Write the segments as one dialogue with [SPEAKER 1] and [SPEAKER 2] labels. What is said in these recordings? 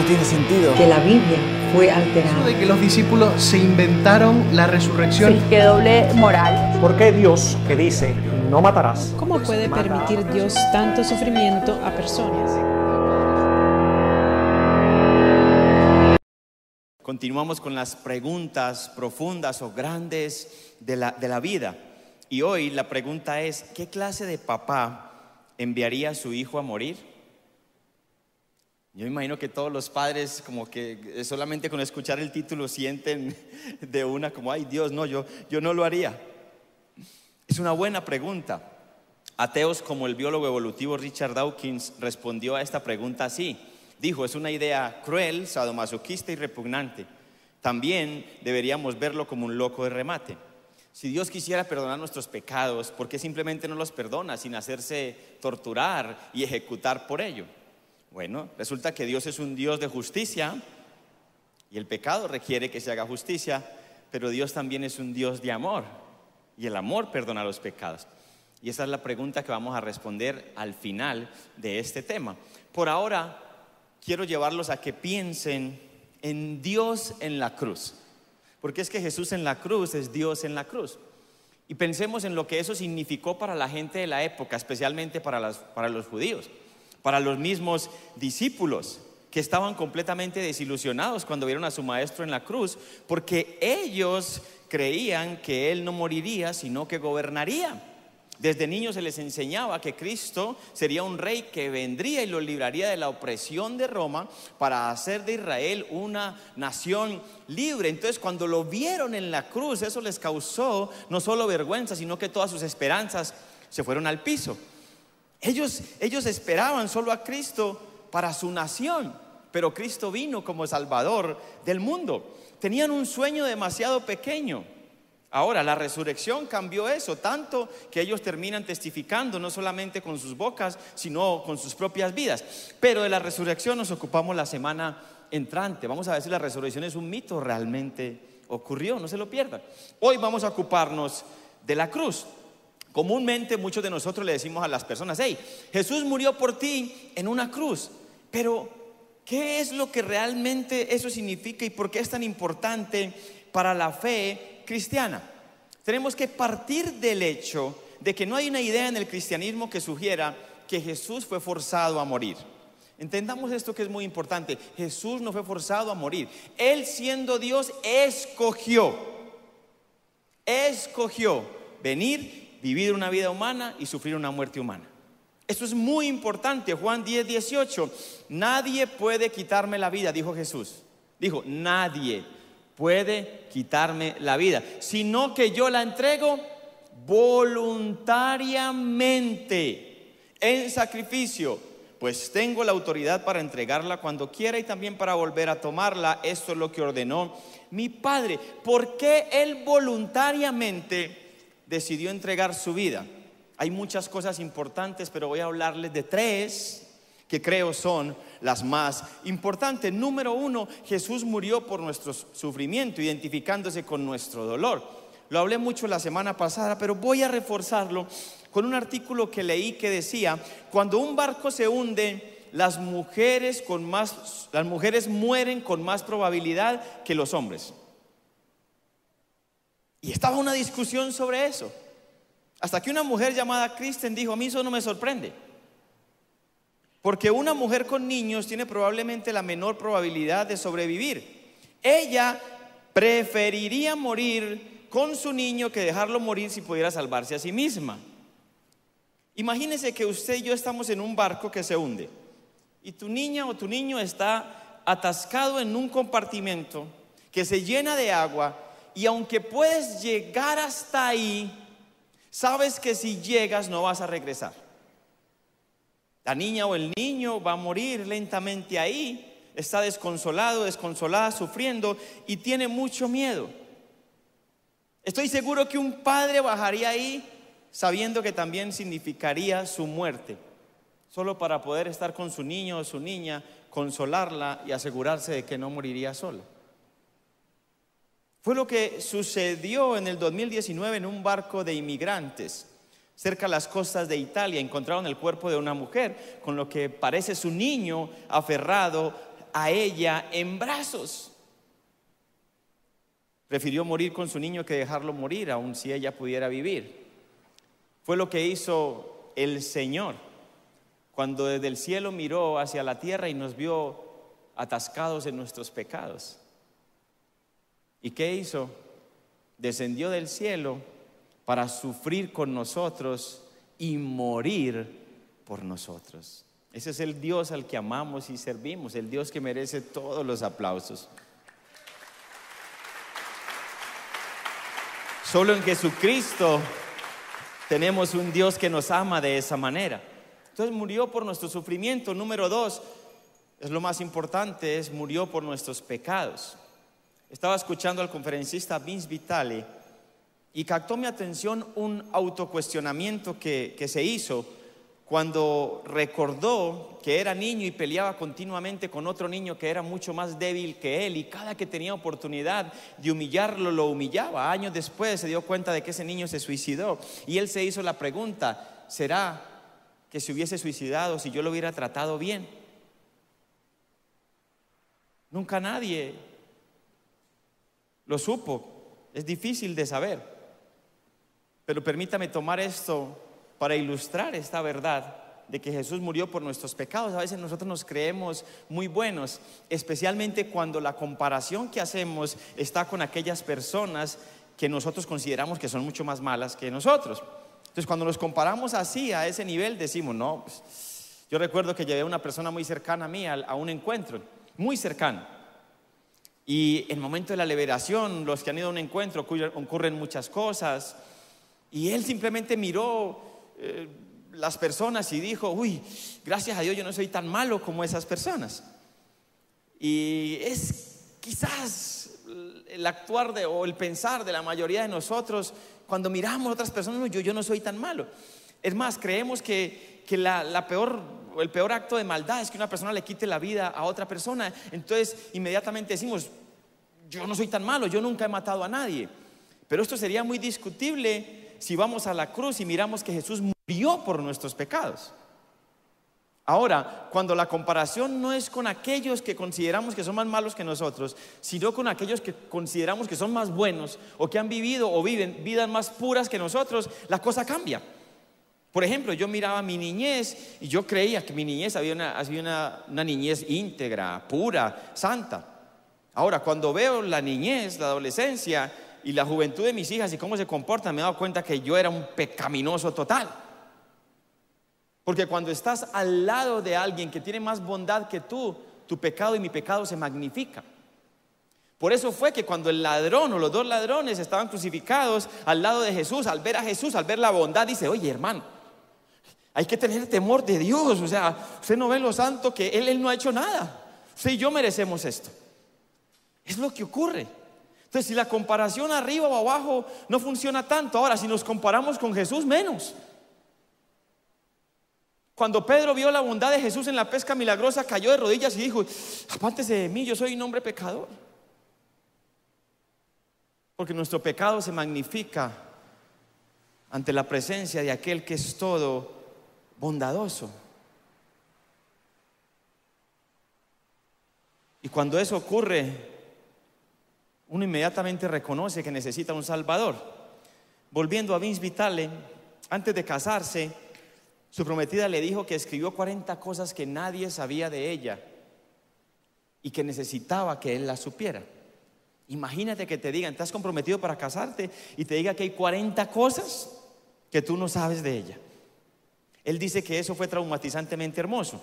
[SPEAKER 1] no tiene sentido.
[SPEAKER 2] que la Biblia fue
[SPEAKER 3] Eso
[SPEAKER 2] alterada.
[SPEAKER 3] de que los discípulos se inventaron la resurrección.
[SPEAKER 4] Qué doble moral.
[SPEAKER 5] ¿Por qué Dios que dice no matarás?
[SPEAKER 6] ¿Cómo puede permitir Dios tanto sufrimiento a personas?
[SPEAKER 7] Continuamos con las preguntas profundas o grandes de la, de la vida. Y hoy la pregunta es, ¿qué clase de papá enviaría a su hijo a morir? Yo imagino que todos los padres como que solamente con escuchar el título sienten de una como, ay Dios, no, yo, yo no lo haría. Es una buena pregunta. Ateos como el biólogo evolutivo Richard Dawkins respondió a esta pregunta así. Dijo, es una idea cruel, sadomasoquista y repugnante. También deberíamos verlo como un loco de remate. Si Dios quisiera perdonar nuestros pecados, ¿por qué simplemente no los perdona sin hacerse torturar y ejecutar por ello? Bueno, resulta que Dios es un Dios de justicia y el pecado requiere que se haga justicia, pero Dios también es un Dios de amor y el amor perdona los pecados. Y esa es la pregunta que vamos a responder al final de este tema. Por ahora, quiero llevarlos a que piensen en Dios en la cruz. Porque es que Jesús en la cruz es Dios en la cruz. Y pensemos en lo que eso significó para la gente de la época, especialmente para, las- para los judíos, para los mismos discípulos que estaban completamente desilusionados cuando vieron a su maestro en la cruz, porque ellos creían que él no moriría, sino que gobernaría. Desde niños se les enseñaba que Cristo sería un rey que vendría y los libraría de la opresión de Roma para hacer de Israel una nación libre. Entonces cuando lo vieron en la cruz, eso les causó no solo vergüenza, sino que todas sus esperanzas se fueron al piso. Ellos, ellos esperaban solo a Cristo para su nación, pero Cristo vino como Salvador del mundo. Tenían un sueño demasiado pequeño. Ahora, la resurrección cambió eso, tanto que ellos terminan testificando no solamente con sus bocas, sino con sus propias vidas. Pero de la resurrección nos ocupamos la semana entrante. Vamos a ver si la resurrección es un mito realmente ocurrió, no se lo pierdan. Hoy vamos a ocuparnos de la cruz. Comúnmente muchos de nosotros le decimos a las personas, hey, Jesús murió por ti en una cruz, pero ¿qué es lo que realmente eso significa y por qué es tan importante para la fe cristiana? Tenemos que partir del hecho de que no hay una idea en el cristianismo que sugiera que Jesús fue forzado a morir. Entendamos esto que es muy importante. Jesús no fue forzado a morir. Él siendo Dios escogió, escogió venir, vivir una vida humana y sufrir una muerte humana. Esto es muy importante. Juan 10, 18. Nadie puede quitarme la vida, dijo Jesús. Dijo, nadie puede quitarme la vida, sino que yo la entrego voluntariamente en sacrificio, pues tengo la autoridad para entregarla cuando quiera y también para volver a tomarla. Esto es lo que ordenó mi Padre. ¿Por qué Él voluntariamente decidió entregar su vida? Hay muchas cosas importantes, pero voy a hablarles de tres que creo son las más importantes. Número uno, Jesús murió por nuestro sufrimiento, identificándose con nuestro dolor. Lo hablé mucho la semana pasada, pero voy a reforzarlo con un artículo que leí que decía, cuando un barco se hunde, las mujeres con más las mujeres mueren con más probabilidad que los hombres. Y estaba una discusión sobre eso. Hasta que una mujer llamada Kristen dijo, a mí eso no me sorprende. Porque una mujer con niños tiene probablemente la menor probabilidad de sobrevivir. Ella preferiría morir con su niño que dejarlo morir si pudiera salvarse a sí misma. Imagínese que usted y yo estamos en un barco que se hunde y tu niña o tu niño está atascado en un compartimento que se llena de agua y aunque puedes llegar hasta ahí, sabes que si llegas no vas a regresar. La niña o el niño va a morir lentamente ahí, está desconsolado, desconsolada, sufriendo y tiene mucho miedo. Estoy seguro que un padre bajaría ahí sabiendo que también significaría su muerte, solo para poder estar con su niño o su niña, consolarla y asegurarse de que no moriría sola. Fue lo que sucedió en el 2019 en un barco de inmigrantes. Cerca a las costas de Italia encontraron el cuerpo de una mujer con lo que parece su niño aferrado a ella en brazos. Prefirió morir con su niño que dejarlo morir, aun si ella pudiera vivir. Fue lo que hizo el Señor cuando desde el cielo miró hacia la tierra y nos vio atascados en nuestros pecados. ¿Y qué hizo? Descendió del cielo para sufrir con nosotros y morir por nosotros. Ese es el Dios al que amamos y servimos, el Dios que merece todos los aplausos. Solo en Jesucristo tenemos un Dios que nos ama de esa manera. Entonces murió por nuestro sufrimiento. Número dos, es lo más importante, es murió por nuestros pecados. Estaba escuchando al conferencista Vince Vitale y captó mi atención un autocuestionamiento que, que se hizo cuando recordó que era niño y peleaba continuamente con otro niño que era mucho más débil que él y cada que tenía oportunidad de humillarlo lo humillaba. Años después se dio cuenta de que ese niño se suicidó y él se hizo la pregunta, ¿será que se hubiese suicidado si yo lo hubiera tratado bien? Nunca nadie lo supo, es difícil de saber. Pero permítame tomar esto para ilustrar esta verdad de que Jesús murió por nuestros pecados. A veces nosotros nos creemos muy buenos, especialmente cuando la comparación que hacemos está con aquellas personas que nosotros consideramos que son mucho más malas que nosotros. Entonces, cuando nos comparamos así, a ese nivel, decimos, no, pues, yo recuerdo que llevé a una persona muy cercana a mí a, un encuentro, muy cercano. Y el momento de la liberación, los que han ido a un encuentro, ocurren muchas cosas. Y él simplemente miró eh, las personas y dijo, uy, gracias a Dios yo no soy tan malo como esas personas. Y es quizás el actuar de, o el pensar de la mayoría de nosotros cuando miramos a otras personas, yo, yo no soy tan malo. Es más, creemos que, que la, la peor, el peor acto de maldad es que una persona le quite la vida a otra persona. Entonces, inmediatamente decimos, yo no soy tan malo, yo nunca he matado a nadie. Pero esto sería muy discutible si vamos a la cruz y miramos que Jesús murió por nuestros pecados. Ahora, cuando la comparación no es con aquellos que consideramos que son más malos que nosotros, sino con aquellos que consideramos que son más buenos o que han vivido o viven vidas más puras que nosotros, la cosa cambia. Por ejemplo, yo miraba mi niñez y yo creía que mi niñez había una, una niñez íntegra, pura, santa. Ahora, cuando veo la niñez, la adolescencia y la juventud de mis hijas y cómo se comportan, me he dado cuenta que yo era un pecaminoso total. Porque cuando estás al lado de alguien que tiene más bondad que tú, tu pecado y mi pecado se magnifica. Por eso fue que cuando el ladrón o los dos ladrones estaban crucificados al lado de Jesús, al ver a Jesús, al ver la bondad, dice, oye hermano, hay que tener temor de Dios. O sea, usted no ve lo santo que Él, él no ha hecho nada. Usted y yo merecemos esto. Es lo que ocurre. Entonces, si la comparación arriba o abajo no funciona tanto, ahora si nos comparamos con Jesús, menos. Cuando Pedro vio la bondad de Jesús en la pesca milagrosa, cayó de rodillas y dijo, apártese de mí, yo soy un hombre pecador. Porque nuestro pecado se magnifica ante la presencia de aquel que es todo bondadoso. Y cuando eso ocurre, uno inmediatamente reconoce que necesita un Salvador. Volviendo a Vince Vitale, antes de casarse, su prometida le dijo que escribió 40 cosas que nadie sabía de ella y que necesitaba que él las supiera. Imagínate que te digan, estás comprometido para casarte y te diga que hay 40 cosas que tú no sabes de ella. Él dice que eso fue traumatizantemente hermoso.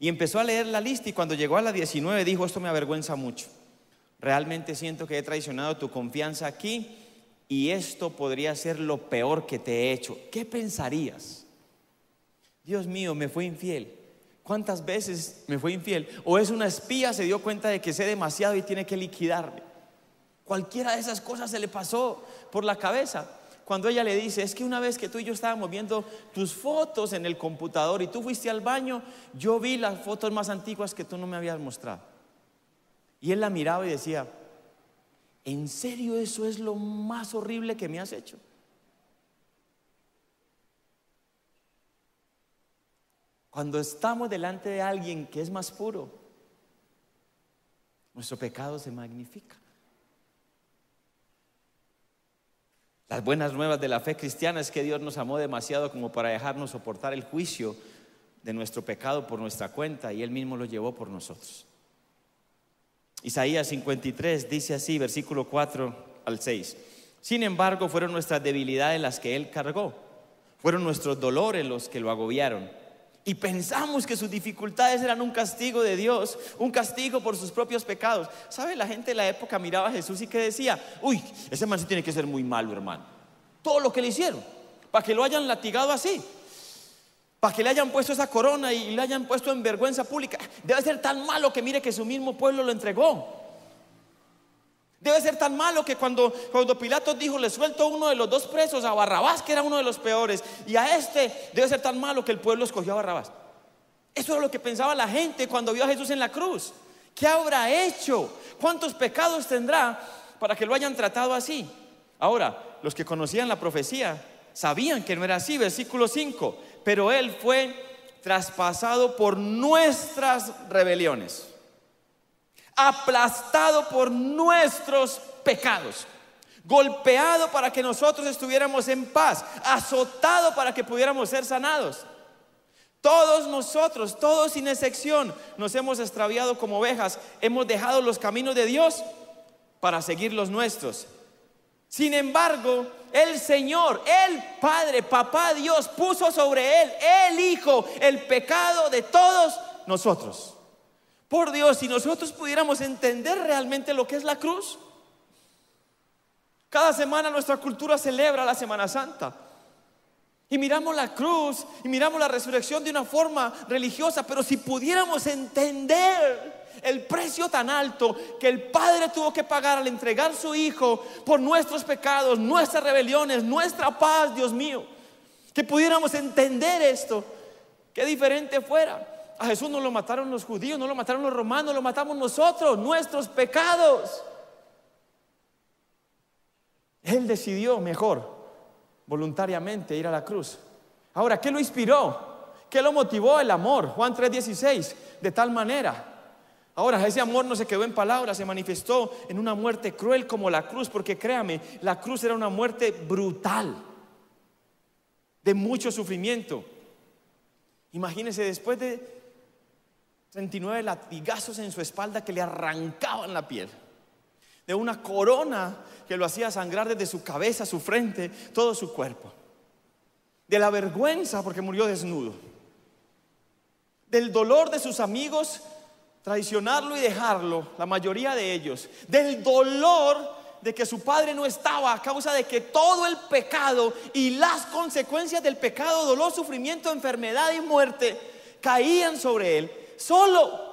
[SPEAKER 7] Y empezó a leer la lista y cuando llegó a la 19 dijo, esto me avergüenza mucho. Realmente siento que he traicionado tu confianza aquí y esto podría ser lo peor que te he hecho. ¿Qué pensarías? Dios mío, me fue infiel. ¿Cuántas veces me fue infiel? O es una espía, se dio cuenta de que sé demasiado y tiene que liquidarme. Cualquiera de esas cosas se le pasó por la cabeza. Cuando ella le dice, es que una vez que tú y yo estábamos viendo tus fotos en el computador y tú fuiste al baño, yo vi las fotos más antiguas que tú no me habías mostrado. Y él la miraba y decía, ¿en serio eso es lo más horrible que me has hecho? Cuando estamos delante de alguien que es más puro, nuestro pecado se magnifica. Las buenas nuevas de la fe cristiana es que Dios nos amó demasiado como para dejarnos soportar el juicio de nuestro pecado por nuestra cuenta y Él mismo lo llevó por nosotros. Isaías 53 dice así, versículo 4 al 6. Sin embargo, fueron nuestras debilidades las que Él cargó, fueron nuestros dolores los que lo agobiaron. Y pensamos que sus dificultades eran un castigo de Dios, un castigo por sus propios pecados. ¿Sabe? La gente de la época miraba a Jesús y que decía, uy, ese man sí tiene que ser muy malo, hermano. Todo lo que le hicieron, para que lo hayan latigado así, para que le hayan puesto esa corona y le hayan puesto en vergüenza pública. Debe ser tan malo que mire que su mismo pueblo lo entregó. Debe ser tan malo que cuando, cuando Pilato dijo, le suelto uno de los dos presos a Barrabás, que era uno de los peores, y a este debe ser tan malo que el pueblo escogió a Barrabás. Eso era lo que pensaba la gente cuando vio a Jesús en la cruz. ¿Qué habrá hecho? ¿Cuántos pecados tendrá para que lo hayan tratado así? Ahora, los que conocían la profecía sabían que no era así, versículo 5, pero él fue traspasado por nuestras rebeliones aplastado por nuestros pecados, golpeado para que nosotros estuviéramos en paz, azotado para que pudiéramos ser sanados. Todos nosotros, todos sin excepción, nos hemos extraviado como ovejas, hemos dejado los caminos de Dios para seguir los nuestros. Sin embargo, el Señor, el Padre, Papá Dios, puso sobre Él, el Hijo, el pecado de todos nosotros. Por Dios, si nosotros pudiéramos entender realmente lo que es la cruz. Cada semana nuestra cultura celebra la Semana Santa. Y miramos la cruz y miramos la resurrección de una forma religiosa, pero si pudiéramos entender el precio tan alto que el Padre tuvo que pagar al entregar su Hijo por nuestros pecados, nuestras rebeliones, nuestra paz, Dios mío, que pudiéramos entender esto, qué diferente fuera. A Jesús no lo mataron los judíos, no lo mataron los romanos, lo matamos nosotros, nuestros pecados. Él decidió mejor, voluntariamente, ir a la cruz. Ahora, ¿qué lo inspiró? ¿Qué lo motivó? El amor. Juan 3:16, de tal manera. Ahora, ese amor no se quedó en palabras, se manifestó en una muerte cruel como la cruz, porque créame, la cruz era una muerte brutal, de mucho sufrimiento. Imagínense, después de 39 latigazos en su espalda que le arrancaban la piel. De una corona que lo hacía sangrar desde su cabeza, su frente, todo su cuerpo. De la vergüenza porque murió desnudo. Del dolor de sus amigos traicionarlo y dejarlo, la mayoría de ellos. Del dolor de que su padre no estaba a causa de que todo el pecado y las consecuencias del pecado, dolor, sufrimiento, enfermedad y muerte caían sobre él solo.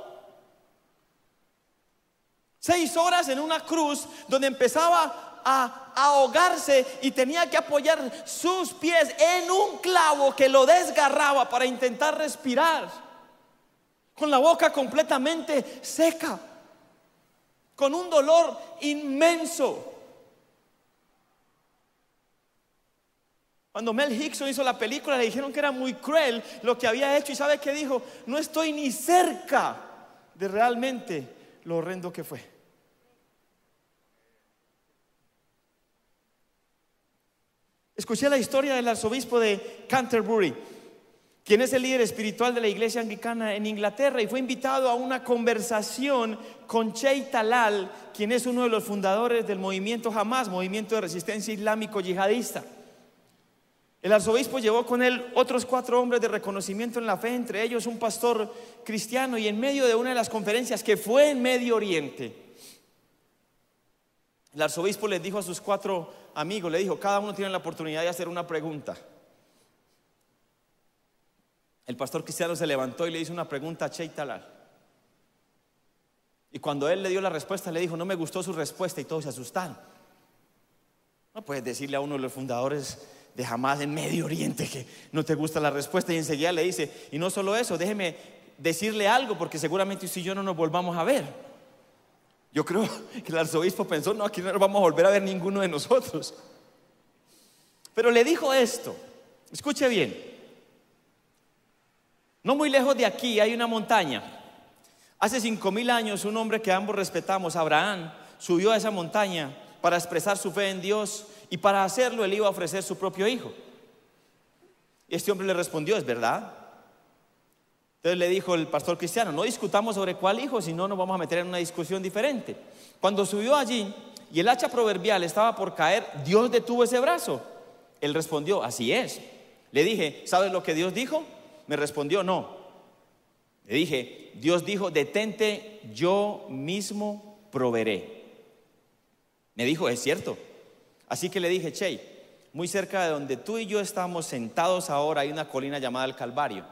[SPEAKER 7] Seis horas en una cruz donde empezaba a ahogarse y tenía que apoyar sus pies en un clavo que lo desgarraba para intentar respirar. Con la boca completamente seca. Con un dolor inmenso. Cuando Mel Gibson hizo la película le dijeron que era muy cruel lo que había hecho y sabe qué dijo, no estoy ni cerca de realmente lo horrendo que fue. Escuché la historia del arzobispo de Canterbury, quien es el líder espiritual de la iglesia anglicana en Inglaterra y fue invitado a una conversación con Chey Talal, quien es uno de los fundadores del movimiento Hamas, movimiento de resistencia islámico yihadista. El arzobispo llevó con él otros cuatro hombres de reconocimiento en la fe, entre ellos un pastor cristiano, y en medio de una de las conferencias que fue en Medio Oriente, el arzobispo les dijo a sus cuatro amigos, le dijo, cada uno tiene la oportunidad de hacer una pregunta. El pastor cristiano se levantó y le hizo una pregunta a Cheitalal. Y cuando él le dio la respuesta, le dijo, no me gustó su respuesta y todos se asustaron. No puedes decirle a uno de los fundadores de jamás en Medio Oriente que no te gusta la respuesta y enseguida le dice, y no solo eso, déjeme decirle algo porque seguramente si yo no nos volvamos a ver. Yo creo que el arzobispo pensó, no, aquí no nos vamos a volver a ver ninguno de nosotros. Pero le dijo esto, escuche bien, no muy lejos de aquí hay una montaña. Hace cinco mil años un hombre que ambos respetamos, Abraham, subió a esa montaña para expresar su fe en Dios y para hacerlo él iba a ofrecer su propio hijo. Y este hombre le respondió, es verdad. Entonces le dijo el pastor cristiano, no discutamos sobre cuál hijo, si no nos vamos a meter en una discusión diferente. Cuando subió allí y el hacha proverbial estaba por caer, Dios detuvo ese brazo. Él respondió, así es. Le dije, ¿sabes lo que Dios dijo? Me respondió, no. Le dije, Dios dijo, detente, yo mismo proveeré. Me dijo, es cierto. Así que le dije, Che, muy cerca de donde tú y yo estamos sentados ahora hay una colina llamada el Calvario.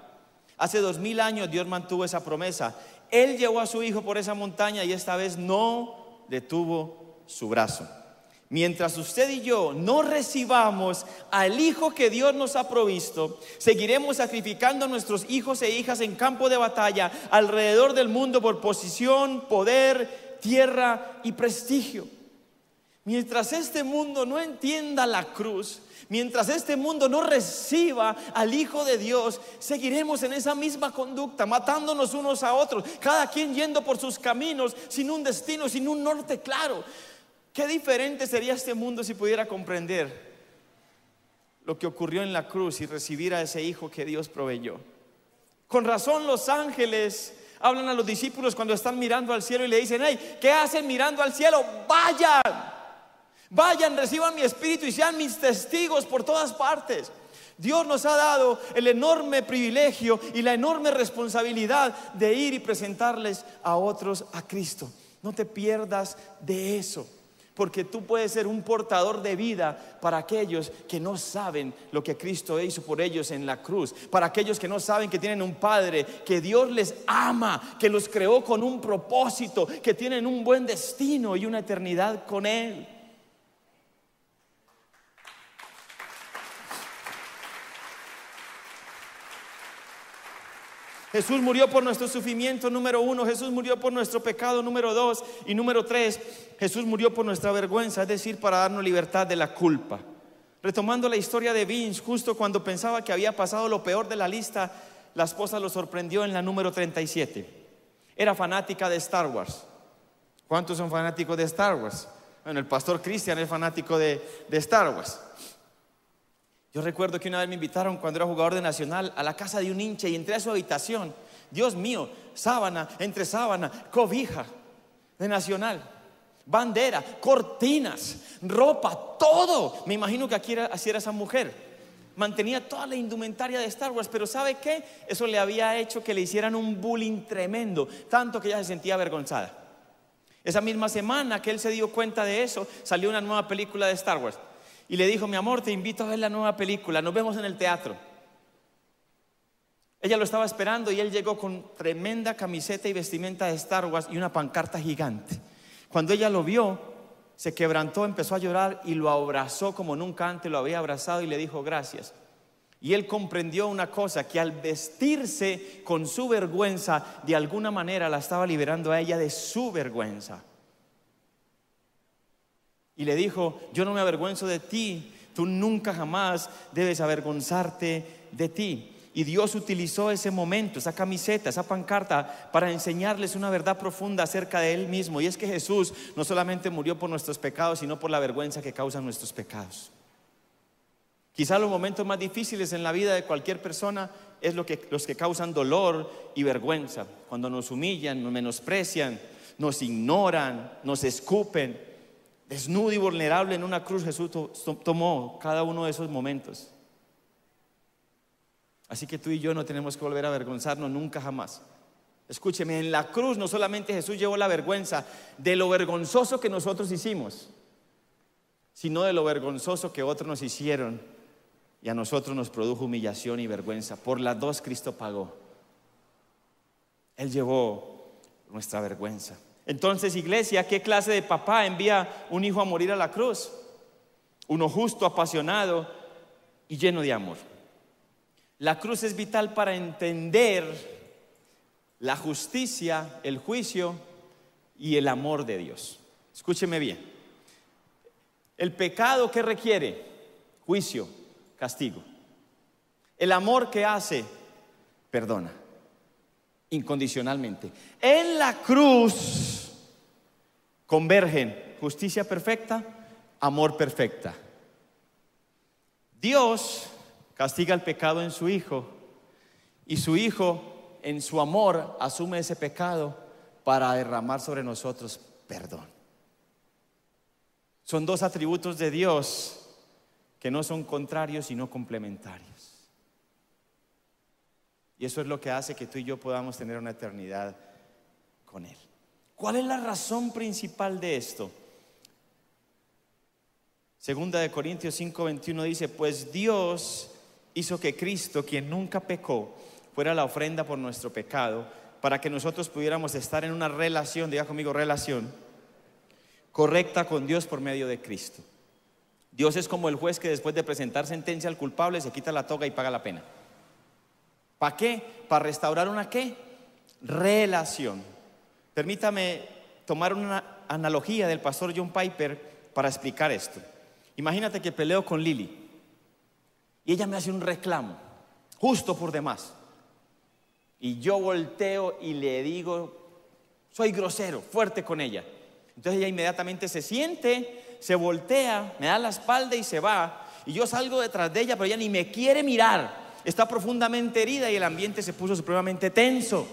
[SPEAKER 7] Hace dos mil años Dios mantuvo esa promesa. Él llevó a su hijo por esa montaña y esta vez no detuvo su brazo. Mientras usted y yo no recibamos al Hijo que Dios nos ha provisto, seguiremos sacrificando a nuestros hijos e hijas en campo de batalla alrededor del mundo por posición, poder, tierra y prestigio. Mientras este mundo no entienda la cruz, mientras este mundo no reciba al Hijo de Dios, seguiremos en esa misma conducta, matándonos unos a otros, cada quien yendo por sus caminos, sin un destino, sin un norte claro. Qué diferente sería este mundo si pudiera comprender lo que ocurrió en la cruz y recibir a ese hijo que Dios proveyó. Con razón los ángeles hablan a los discípulos cuando están mirando al cielo y le dicen, hey, ¿qué hacen mirando al cielo? Vayan, vayan, reciban mi espíritu y sean mis testigos por todas partes. Dios nos ha dado el enorme privilegio y la enorme responsabilidad de ir y presentarles a otros a Cristo. No te pierdas de eso porque tú puedes ser un portador de vida para aquellos que no saben lo que Cristo hizo por ellos en la cruz, para aquellos que no saben que tienen un Padre, que Dios les ama, que los creó con un propósito, que tienen un buen destino y una eternidad con Él. Jesús murió por nuestro sufrimiento, número uno. Jesús murió por nuestro pecado, número dos. Y número tres, Jesús murió por nuestra vergüenza, es decir, para darnos libertad de la culpa. Retomando la historia de Vince, justo cuando pensaba que había pasado lo peor de la lista, la esposa lo sorprendió en la número 37. Era fanática de Star Wars. ¿Cuántos son fanáticos de Star Wars? Bueno, el pastor Cristian es fanático de, de Star Wars. Yo recuerdo que una vez me invitaron cuando era jugador de Nacional a la casa de un hincha y entré a su habitación. Dios mío, sábana, entre sábana, cobija de Nacional, bandera, cortinas, ropa, todo. Me imagino que aquí era, así era esa mujer. Mantenía toda la indumentaria de Star Wars, pero ¿sabe qué? Eso le había hecho que le hicieran un bullying tremendo, tanto que ella se sentía avergonzada. Esa misma semana que él se dio cuenta de eso, salió una nueva película de Star Wars y le dijo, mi amor, te invito a ver la nueva película, nos vemos en el teatro. Ella lo estaba esperando y él llegó con tremenda camiseta y vestimenta de Star Wars y una pancarta gigante. Cuando ella lo vio, se quebrantó, empezó a llorar y lo abrazó como nunca antes lo había abrazado y le dijo gracias. Y él comprendió una cosa, que al vestirse con su vergüenza, de alguna manera la estaba liberando a ella de su vergüenza. Y le dijo, yo no me avergüenzo de ti, tú nunca jamás debes avergonzarte de ti. Y Dios utilizó ese momento, esa camiseta, esa pancarta, para enseñarles una verdad profunda acerca de Él mismo. Y es que Jesús no solamente murió por nuestros pecados, sino por la vergüenza que causan nuestros pecados. Quizá los momentos más difíciles en la vida de cualquier persona es lo que, los que causan dolor y vergüenza. Cuando nos humillan, nos menosprecian, nos ignoran, nos escupen desnudo y vulnerable en una cruz, Jesús tomó cada uno de esos momentos. Así que tú y yo no tenemos que volver a avergonzarnos nunca jamás. Escúcheme, en la cruz no solamente Jesús llevó la vergüenza de lo vergonzoso que nosotros hicimos, sino de lo vergonzoso que otros nos hicieron y a nosotros nos produjo humillación y vergüenza. Por las dos Cristo pagó. Él llevó nuestra vergüenza. Entonces, iglesia, ¿qué clase de papá envía un hijo a morir a la cruz? Uno justo, apasionado y lleno de amor. La cruz es vital para entender la justicia, el juicio y el amor de Dios. Escúcheme bien. El pecado que requiere juicio, castigo. El amor que hace, perdona. incondicionalmente. En la cruz convergen justicia perfecta, amor perfecta. Dios castiga el pecado en su Hijo y su Hijo en su amor asume ese pecado para derramar sobre nosotros perdón. Son dos atributos de Dios que no son contrarios sino complementarios. Y eso es lo que hace que tú y yo podamos tener una eternidad con Él. ¿Cuál es la razón principal de esto? Segunda de Corintios 5:21 dice, pues Dios hizo que Cristo, quien nunca pecó, fuera la ofrenda por nuestro pecado, para que nosotros pudiéramos estar en una relación, diga conmigo relación, correcta con Dios por medio de Cristo. Dios es como el juez que después de presentar sentencia al culpable se quita la toga y paga la pena. ¿Para qué? Para restaurar una qué? Relación. Permítame tomar una analogía del pastor John Piper para explicar esto. Imagínate que peleo con Lily y ella me hace un reclamo, justo por demás. Y yo volteo y le digo, soy grosero, fuerte con ella. Entonces ella inmediatamente se siente, se voltea, me da la espalda y se va. Y yo salgo detrás de ella, pero ella ni me quiere mirar está profundamente herida y el ambiente se puso supremamente tenso.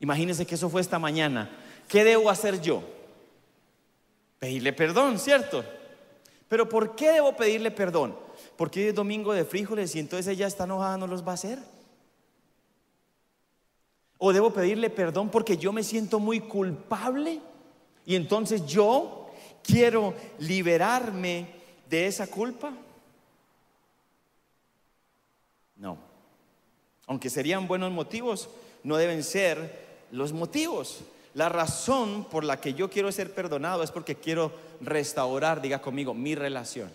[SPEAKER 7] Imagínense que eso fue esta mañana. ¿Qué debo hacer yo? Pedirle perdón, ¿cierto? Pero ¿por qué debo pedirle perdón? Porque hoy es domingo de frijoles y entonces ella está enojada, no los va a hacer. O debo pedirle perdón porque yo me siento muy culpable y entonces yo quiero liberarme de esa culpa. No. Aunque serían buenos motivos, no deben ser los motivos. La razón por la que yo quiero ser perdonado es porque quiero restaurar, diga conmigo, mi relación.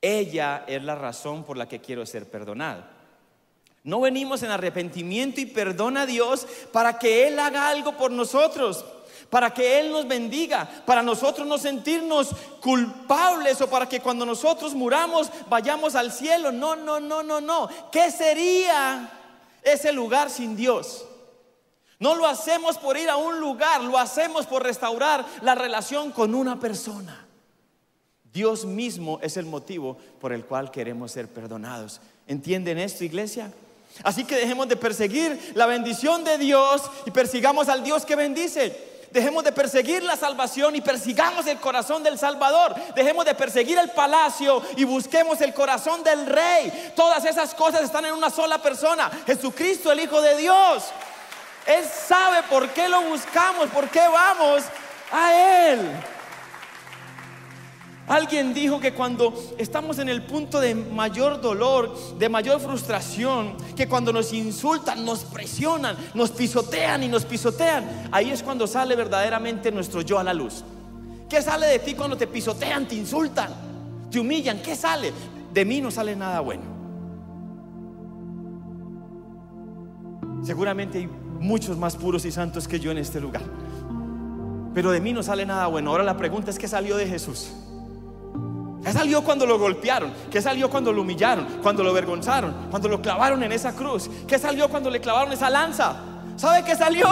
[SPEAKER 7] Ella es la razón por la que quiero ser perdonado. No venimos en arrepentimiento y perdón a Dios para que Él haga algo por nosotros para que Él nos bendiga, para nosotros no sentirnos culpables o para que cuando nosotros muramos vayamos al cielo. No, no, no, no, no. ¿Qué sería ese lugar sin Dios? No lo hacemos por ir a un lugar, lo hacemos por restaurar la relación con una persona. Dios mismo es el motivo por el cual queremos ser perdonados. ¿Entienden esto, iglesia? Así que dejemos de perseguir la bendición de Dios y persigamos al Dios que bendice. Dejemos de perseguir la salvación y persigamos el corazón del Salvador. Dejemos de perseguir el palacio y busquemos el corazón del Rey. Todas esas cosas están en una sola persona, Jesucristo, el Hijo de Dios. Él sabe por qué lo buscamos, por qué vamos a Él. Alguien dijo que cuando estamos en el punto de mayor dolor, de mayor frustración, que cuando nos insultan, nos presionan, nos pisotean y nos pisotean, ahí es cuando sale verdaderamente nuestro yo a la luz. ¿Qué sale de ti cuando te pisotean, te insultan, te humillan? ¿Qué sale? De mí no sale nada bueno. Seguramente hay muchos más puros y santos que yo en este lugar. Pero de mí no sale nada bueno. Ahora la pregunta es, ¿qué salió de Jesús? ¿Qué salió cuando lo golpearon? ¿Qué salió cuando lo humillaron? Cuando lo avergonzaron? Cuando lo clavaron en esa cruz? ¿Qué salió cuando le clavaron esa lanza? ¿Sabe qué salió?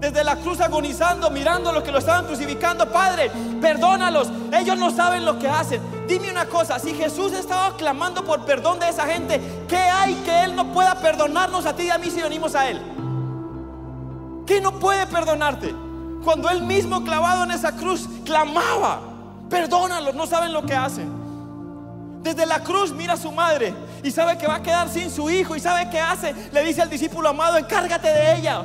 [SPEAKER 7] Desde la cruz agonizando, mirando lo que lo estaban crucificando. Padre, perdónalos. Ellos no saben lo que hacen. Dime una cosa, si Jesús estaba clamando por perdón de esa gente, ¿qué hay que Él no pueda perdonarnos a ti y a mí si venimos a Él? ¿Qué no puede perdonarte? Cuando Él mismo clavado en esa cruz clamaba. Perdónalos, no saben lo que hacen. Desde la cruz mira a su madre y sabe que va a quedar sin su hijo y sabe qué hace. Le dice al discípulo amado, encárgate de ella.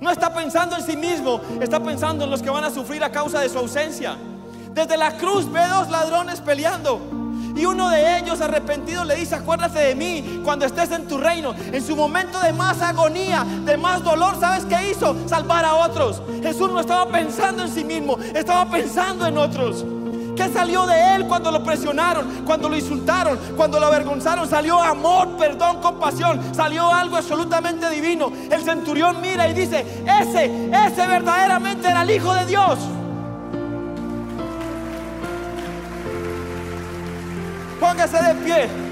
[SPEAKER 7] No está pensando en sí mismo, está pensando en los que van a sufrir a causa de su ausencia. Desde la cruz ve dos ladrones peleando. Y uno de ellos arrepentido le dice, acuérdate de mí cuando estés en tu reino. En su momento de más agonía, de más dolor, ¿sabes qué hizo? Salvar a otros. Jesús no estaba pensando en sí mismo, estaba pensando en otros. ¿Qué salió de él cuando lo presionaron, cuando lo insultaron, cuando lo avergonzaron? Salió amor, perdón, compasión. Salió algo absolutamente divino. El centurión mira y dice, ese, ese verdaderamente era el Hijo de Dios. Póngase de pie.